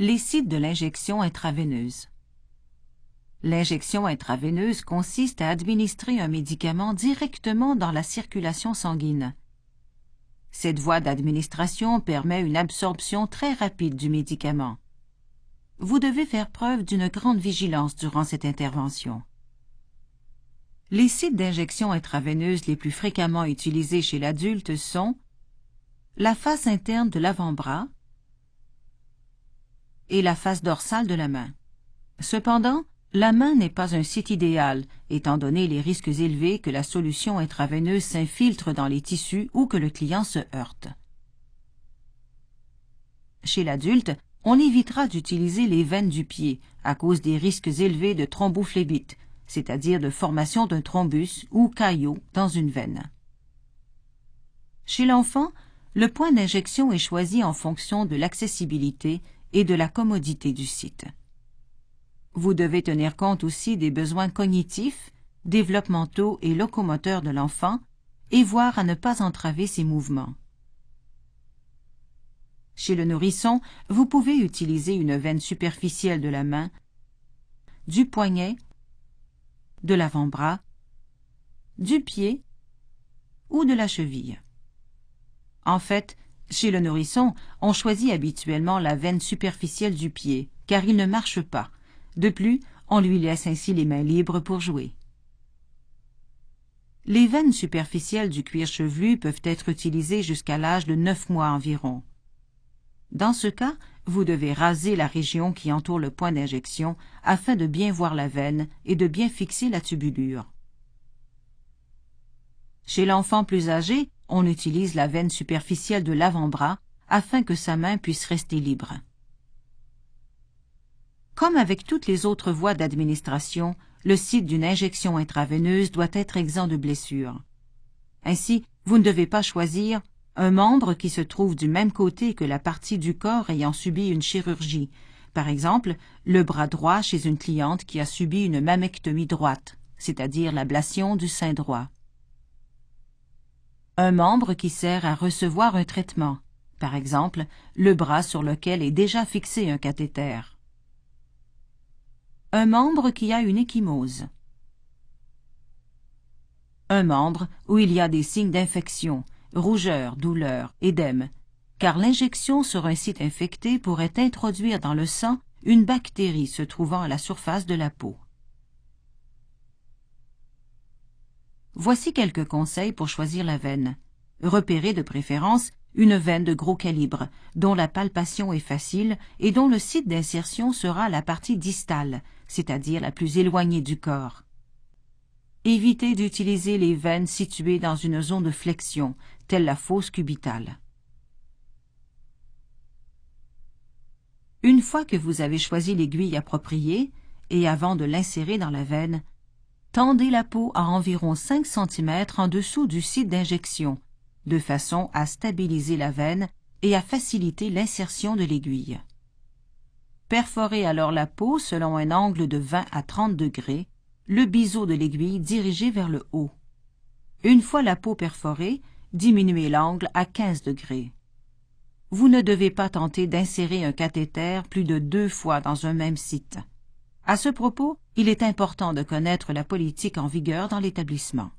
Les sites de l'injection intraveineuse. L'injection intraveineuse consiste à administrer un médicament directement dans la circulation sanguine. Cette voie d'administration permet une absorption très rapide du médicament. Vous devez faire preuve d'une grande vigilance durant cette intervention. Les sites d'injection intraveineuse les plus fréquemment utilisés chez l'adulte sont la face interne de l'avant-bras et la face dorsale de la main. Cependant, la main n'est pas un site idéal, étant donné les risques élevés que la solution intraveineuse s'infiltre dans les tissus ou que le client se heurte. Chez l'adulte, on évitera d'utiliser les veines du pied à cause des risques élevés de thrombophlébite, c'est-à-dire de formation d'un thrombus ou caillot dans une veine. Chez l'enfant, le point d'injection est choisi en fonction de l'accessibilité et de la commodité du site. Vous devez tenir compte aussi des besoins cognitifs, développementaux et locomoteurs de l'enfant et voir à ne pas entraver ses mouvements. Chez le nourrisson, vous pouvez utiliser une veine superficielle de la main, du poignet, de l'avant-bras, du pied ou de la cheville. En fait, chez le nourrisson, on choisit habituellement la veine superficielle du pied, car il ne marche pas. De plus, on lui laisse ainsi les mains libres pour jouer. Les veines superficielles du cuir chevelu peuvent être utilisées jusqu'à l'âge de neuf mois environ. Dans ce cas, vous devez raser la région qui entoure le point d'injection afin de bien voir la veine et de bien fixer la tubulure. Chez l'enfant plus âgé, on utilise la veine superficielle de l'avant-bras afin que sa main puisse rester libre. Comme avec toutes les autres voies d'administration, le site d'une injection intraveineuse doit être exempt de blessures. Ainsi, vous ne devez pas choisir un membre qui se trouve du même côté que la partie du corps ayant subi une chirurgie, par exemple le bras droit chez une cliente qui a subi une mammectomie droite, c'est-à-dire l'ablation du sein droit un membre qui sert à recevoir un traitement, par exemple le bras sur lequel est déjà fixé un cathéter. Un membre qui a une échymose. Un membre où il y a des signes d'infection, rougeur, douleur, édème, car l'injection sur un site infecté pourrait introduire dans le sang une bactérie se trouvant à la surface de la peau. Voici quelques conseils pour choisir la veine. Repérez de préférence une veine de gros calibre, dont la palpation est facile et dont le site d'insertion sera la partie distale, c'est-à-dire la plus éloignée du corps. Évitez d'utiliser les veines situées dans une zone de flexion, telle la fosse cubitale. Une fois que vous avez choisi l'aiguille appropriée, et avant de l'insérer dans la veine, tendez la peau à environ 5 cm en dessous du site d'injection, de façon à stabiliser la veine et à faciliter l'insertion de l'aiguille. Perforez alors la peau selon un angle de 20 à 30 degrés, le biseau de l'aiguille dirigé vers le haut. Une fois la peau perforée, diminuez l'angle à 15 degrés. Vous ne devez pas tenter d'insérer un cathéter plus de deux fois dans un même site. À ce propos, il est important de connaître la politique en vigueur dans l'établissement.